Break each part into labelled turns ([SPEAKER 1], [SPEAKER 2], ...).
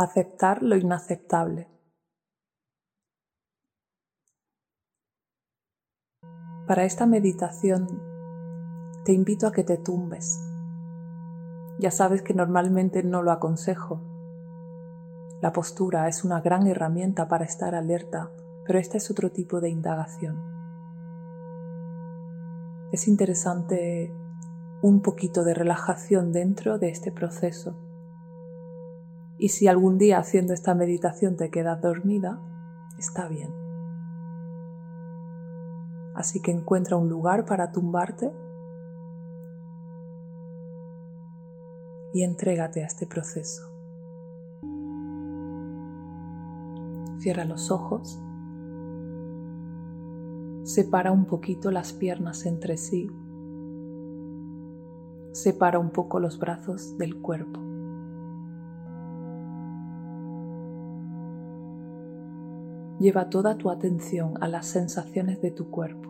[SPEAKER 1] Aceptar lo inaceptable. Para esta meditación te invito a que te tumbes. Ya sabes que normalmente no lo aconsejo. La postura es una gran herramienta para estar alerta, pero este es otro tipo de indagación. Es interesante un poquito de relajación dentro de este proceso. Y si algún día haciendo esta meditación te quedas dormida, está bien. Así que encuentra un lugar para tumbarte y entrégate a este proceso. Cierra los ojos. Separa un poquito las piernas entre sí. Separa un poco los brazos del cuerpo. Lleva toda tu atención a las sensaciones de tu cuerpo.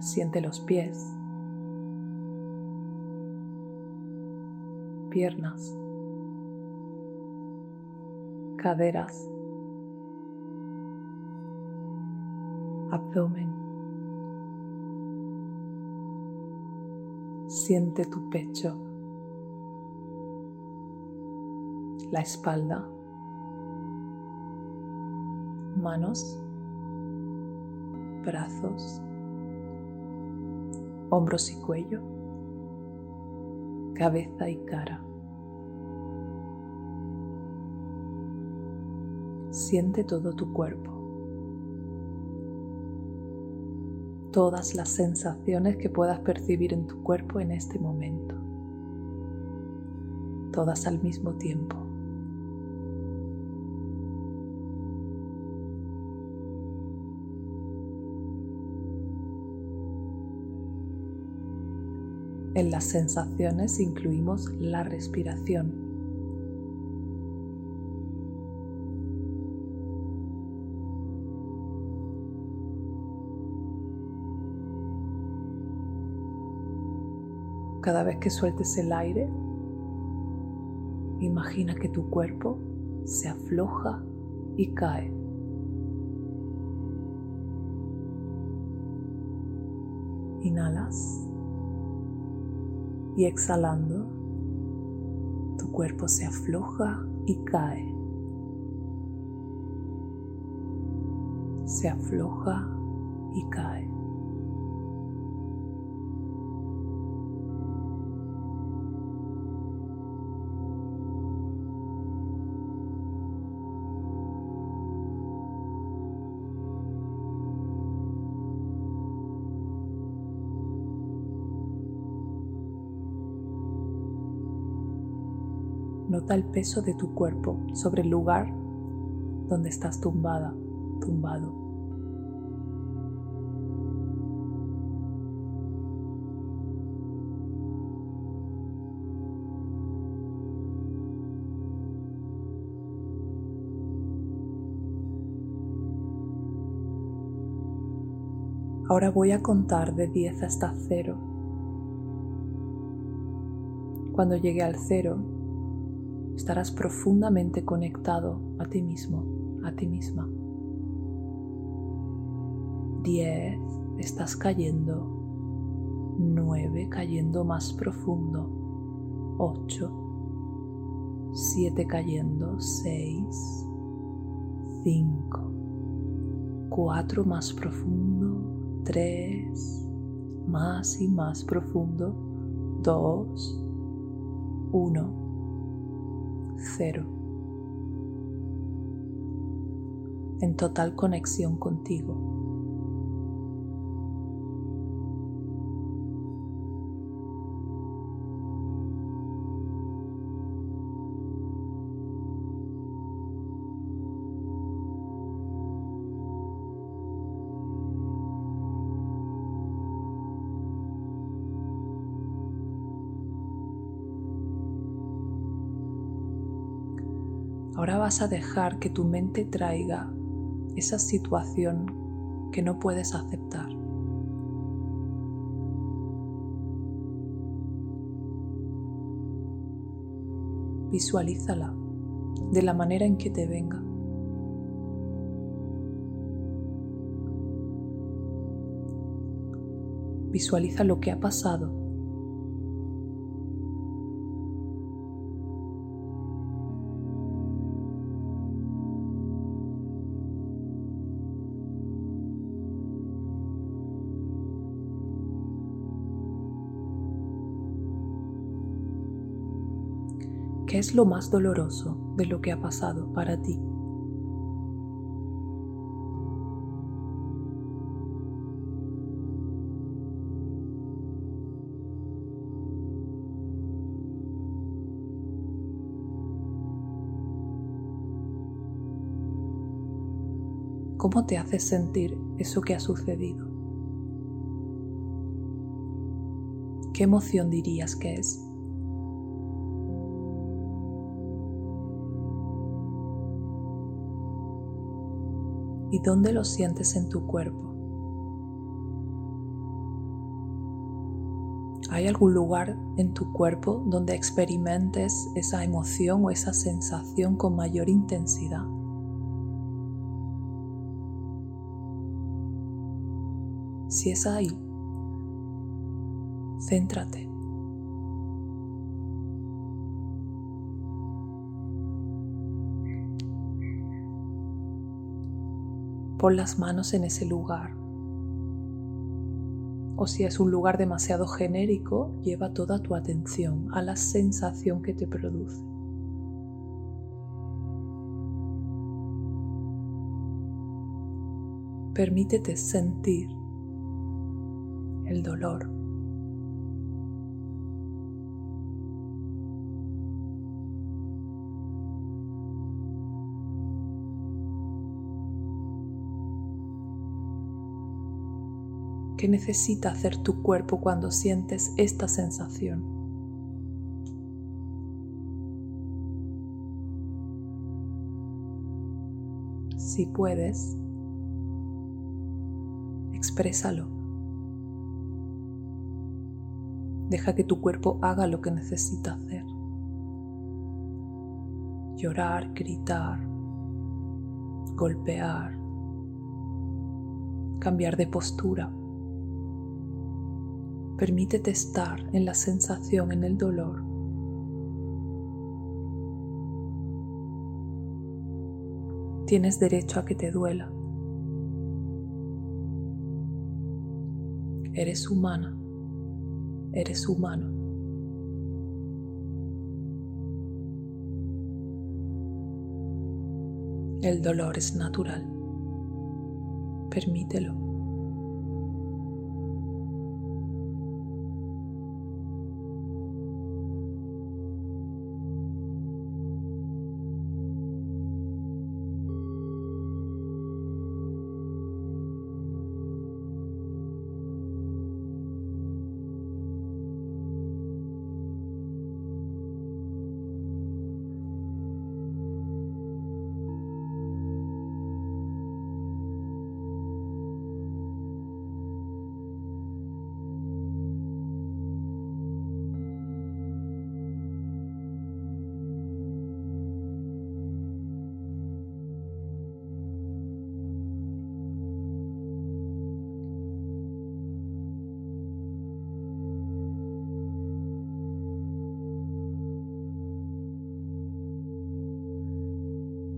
[SPEAKER 1] Siente los pies, piernas, caderas, abdomen. Siente tu pecho la espalda, manos, brazos, hombros y cuello, cabeza y cara. Siente todo tu cuerpo, todas las sensaciones que puedas percibir en tu cuerpo en este momento, todas al mismo tiempo. En las sensaciones incluimos la respiración. Cada vez que sueltes el aire, imagina que tu cuerpo se afloja y cae. Inhalas y exhalando, tu cuerpo se afloja y cae. Se afloja y cae. El peso de tu cuerpo sobre el lugar donde estás tumbada, tumbado. Ahora voy a contar de 10 hasta 0. Cuando llegue al 0, estarás profundamente conectado a ti mismo, a ti misma. 10, estás cayendo. 9, cayendo más profundo. 8, 7 cayendo. 6, 5, 4 más profundo. 3, más y más profundo. 2, 1 en total conexión contigo. Ahora vas a dejar que tu mente traiga esa situación que no puedes aceptar. Visualízala de la manera en que te venga. Visualiza lo que ha pasado ¿Qué es lo más doloroso de lo que ha pasado para ti? ¿Cómo te hace sentir eso que ha sucedido? ¿Qué emoción dirías que es? Y dónde lo sientes en tu cuerpo. ¿Hay algún lugar en tu cuerpo donde experimentes esa emoción o esa sensación con mayor intensidad? Si es ahí, céntrate. Pon las manos en ese lugar. O si es un lugar demasiado genérico, lleva toda tu atención a la sensación que te produce. Permítete sentir el dolor. ¿Qué necesita hacer tu cuerpo cuando sientes esta sensación? Si puedes, exprésalo. Deja que tu cuerpo haga lo que necesita hacer. Llorar, gritar, golpear, cambiar de postura. Permítete estar en la sensación, en el dolor. Tienes derecho a que te duela. Eres humana. Eres humano. El dolor es natural. Permítelo.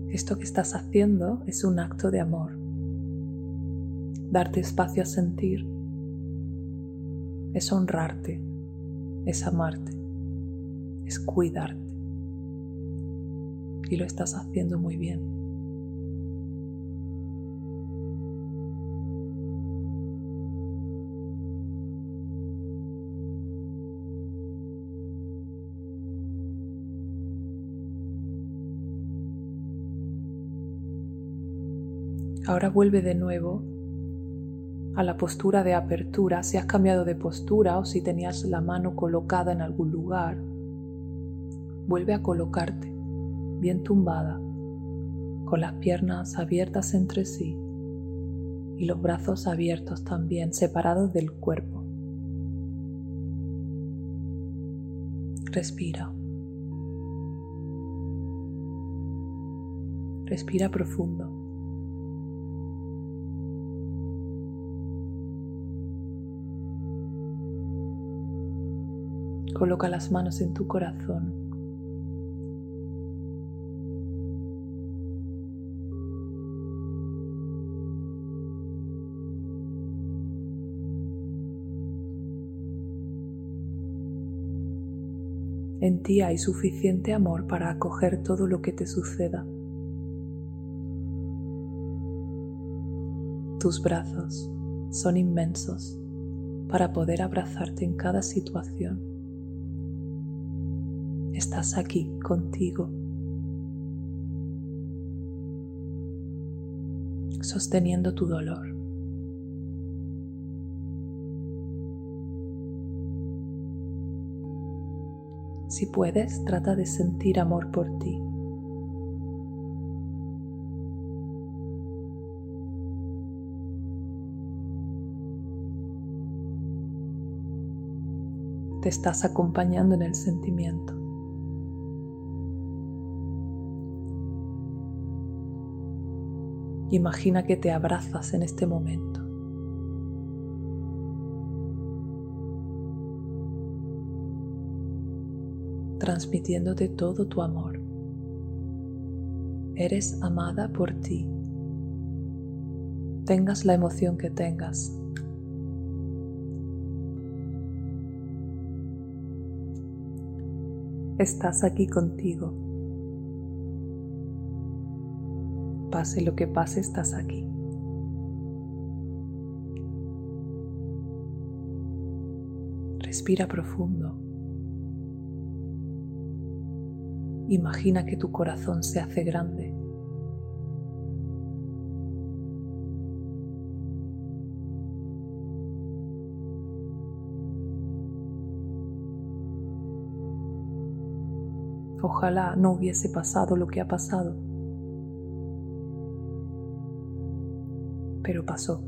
[SPEAKER 1] Esto que estás haciendo es un acto de amor. Darte espacio a sentir es honrarte, es amarte, es cuidarte. Y lo estás haciendo muy bien. Vuelve de nuevo a la postura de apertura, si has cambiado de postura o si tenías la mano colocada en algún lugar. Vuelve a colocarte bien tumbada, con las piernas abiertas entre sí y los brazos abiertos también, separados del cuerpo. Respira. Respira profundo. Coloca las manos en tu corazón. En ti hay suficiente amor para acoger todo lo que te suceda. Tus brazos son inmensos para poder abrazarte en cada situación estás aquí contigo, sosteniendo tu dolor. Si puedes, trata de sentir amor por ti. Te estás acompañando en el sentimiento. Imagina que te abrazas en este momento. transmitiéndote todo tu amor. Eres amada por ti. Tengas la emoción que tengas. Estás aquí contigo. Pase lo que pase, estás aquí. Respira profundo. Imagina que tu corazón se hace grande. Ojalá no hubiese pasado lo que ha pasado. Pero pasó.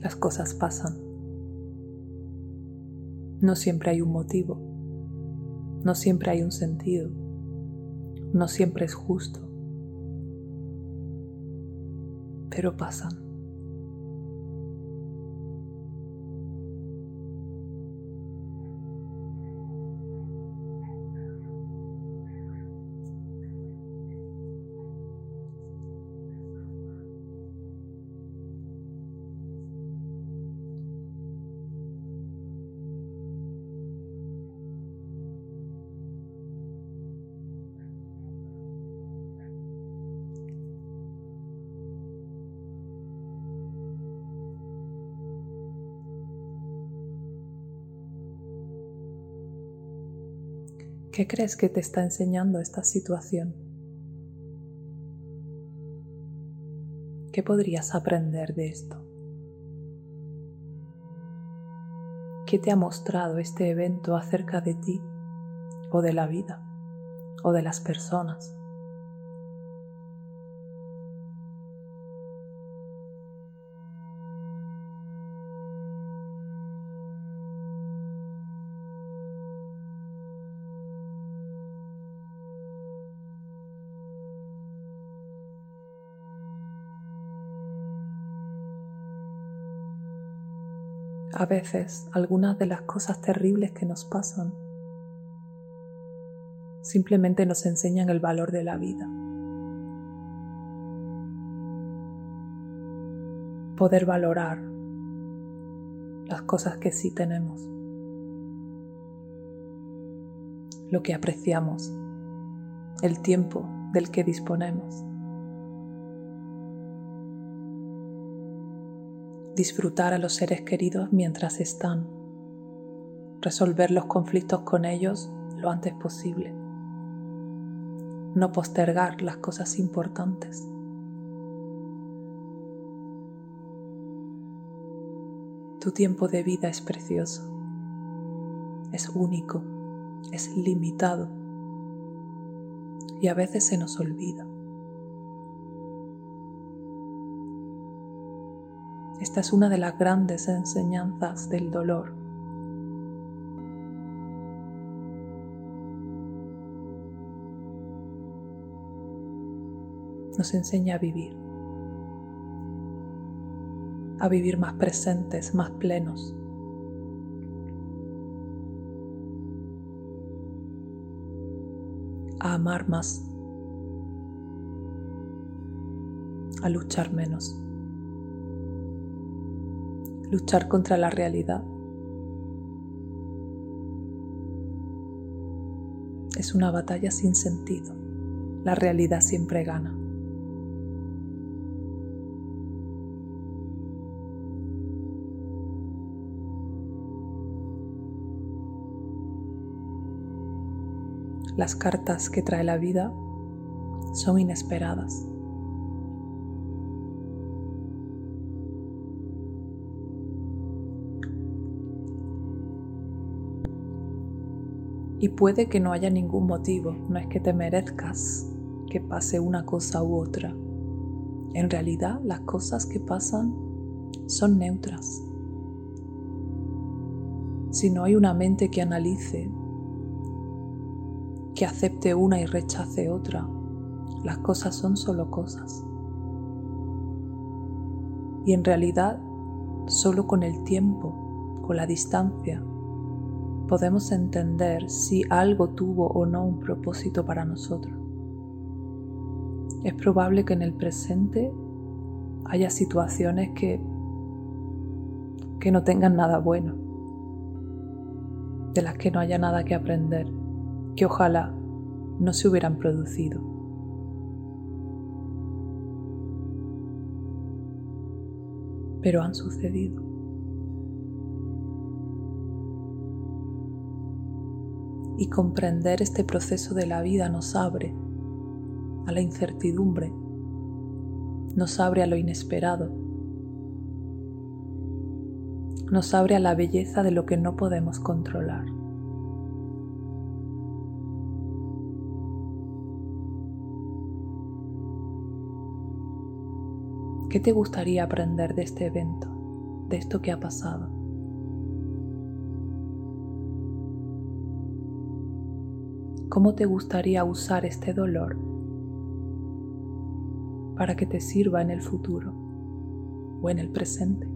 [SPEAKER 1] Las cosas pasan. No siempre hay un motivo. No siempre hay un sentido no siempre es justo, pero pasan. ¿Qué crees que te está enseñando esta situación? ¿Qué podrías aprender de esto? ¿Qué te ha mostrado este evento acerca de ti o de la vida o de las personas? A veces algunas de las cosas terribles que nos pasan simplemente nos enseñan el valor de la vida. Poder valorar las cosas que sí tenemos, lo que apreciamos, el tiempo del que disponemos. Disfrutar a los seres queridos mientras están, resolver los conflictos con ellos lo antes posible, no postergar las cosas importantes. Tu tiempo de vida es precioso, es único. Es limitado. Y a veces se nos olvida. Esta es una de las grandes enseñanzas del dolor. Nos enseña a vivir, a vivir más presentes, más plenos. a amar más, a luchar menos luchar contra la realidad. Es una batalla sin sentido. La realidad siempre gana. Las cartas que trae la vida son inesperadas. Y puede que no haya ningún motivo, no es que te merezcas que pase una cosa u otra. En realidad las cosas que pasan son neutras. Si no hay una mente que analice, que acepte una y rechace otra, las cosas son solo cosas. Y en realidad, solo con el tiempo, con la distancia, podemos entender si algo tuvo o no un propósito para nosotros. Es probable que en el presente haya situaciones que, que no tengan nada bueno, de las que no haya nada que aprender, que ojalá no se hubieran producido. Pero han sucedido. Y comprender este proceso de la vida nos abre a la incertidumbre, nos abre a lo inesperado, nos abre a la belleza de lo que no podemos controlar. ¿Qué te gustaría aprender de este evento, de esto que ha pasado? ¿Cómo te gustaría usar este dolor para que te sirva en el futuro o en el presente?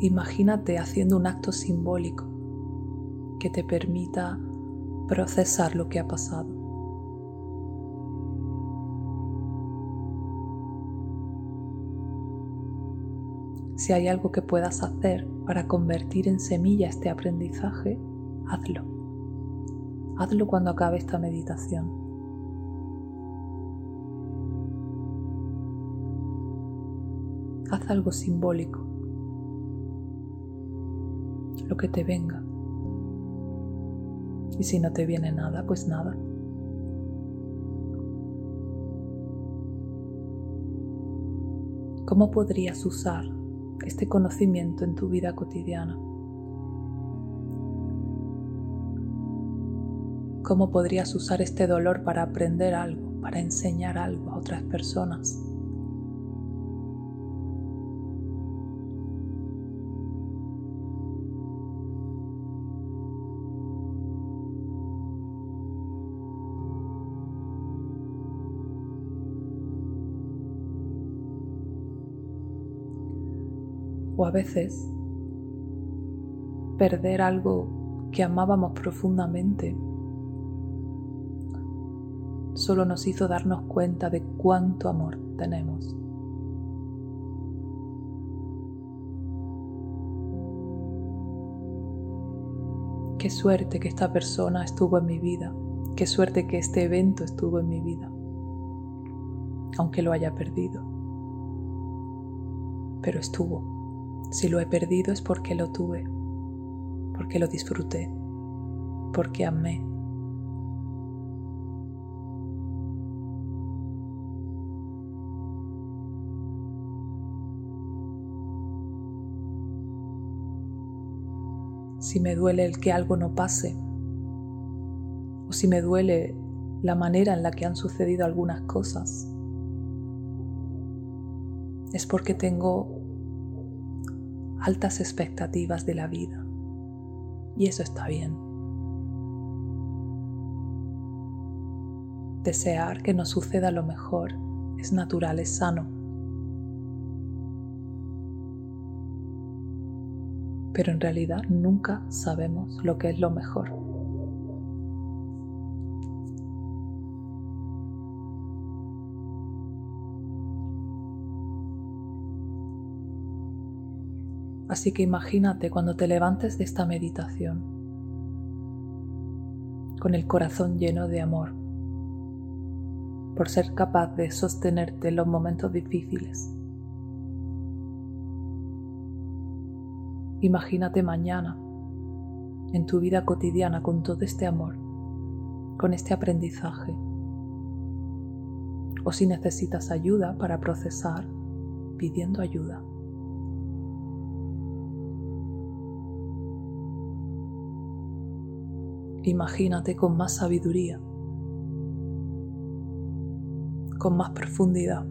[SPEAKER 1] Imagínate haciendo un acto simbólico que te permita procesar lo que ha pasado. Si hay algo que puedas hacer para convertir en semilla este aprendizaje, hazlo. Hazlo cuando acabe esta meditación. Haz algo simbólico, lo que te venga. Y si no te viene nada, pues nada. ¿Cómo podrías usar este conocimiento en tu vida cotidiana? ¿Cómo podrías usar este dolor para aprender algo, para enseñar algo a otras personas? O a veces perder algo que amábamos profundamente solo nos hizo darnos cuenta de cuánto amor tenemos. Qué suerte que esta persona estuvo en mi vida, qué suerte que este evento estuvo en mi vida, aunque lo haya perdido, pero estuvo. Si lo he perdido es porque lo tuve, porque lo disfruté, porque amé. Si me duele el que algo no pase, o si me duele la manera en la que han sucedido algunas cosas, es porque tengo altas expectativas de la vida. Y eso está bien. Desear que nos suceda lo mejor es natural, es sano. Pero en realidad nunca sabemos lo que es lo mejor. Así que imagínate cuando te levantes de esta meditación con el corazón lleno de amor por ser capaz de sostenerte en los momentos difíciles. Imagínate mañana en tu vida cotidiana con todo este amor, con este aprendizaje. O si necesitas ayuda para procesar, pidiendo ayuda. Imagínate con más sabiduría, con más profundidad,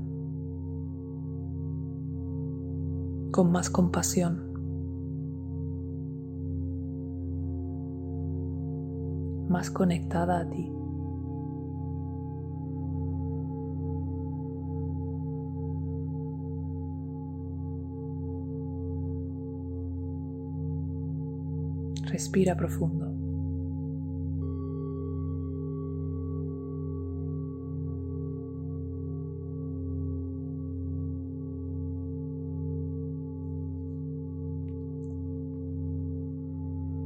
[SPEAKER 1] con más compasión. más conectada a ti. Respira profundo.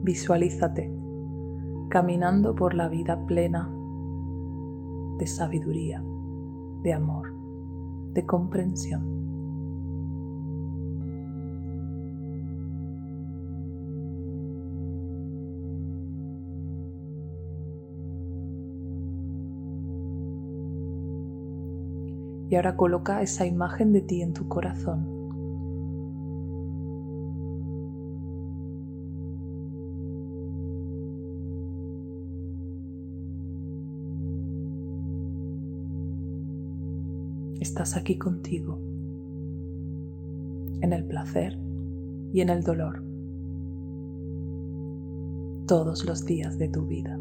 [SPEAKER 1] Visualízate caminando por la vida plena de sabiduría, de amor, de comprensión. Y ahora coloca esa imagen de ti en tu corazón. Aquí contigo, en el placer y en el dolor, todos los días de tu vida.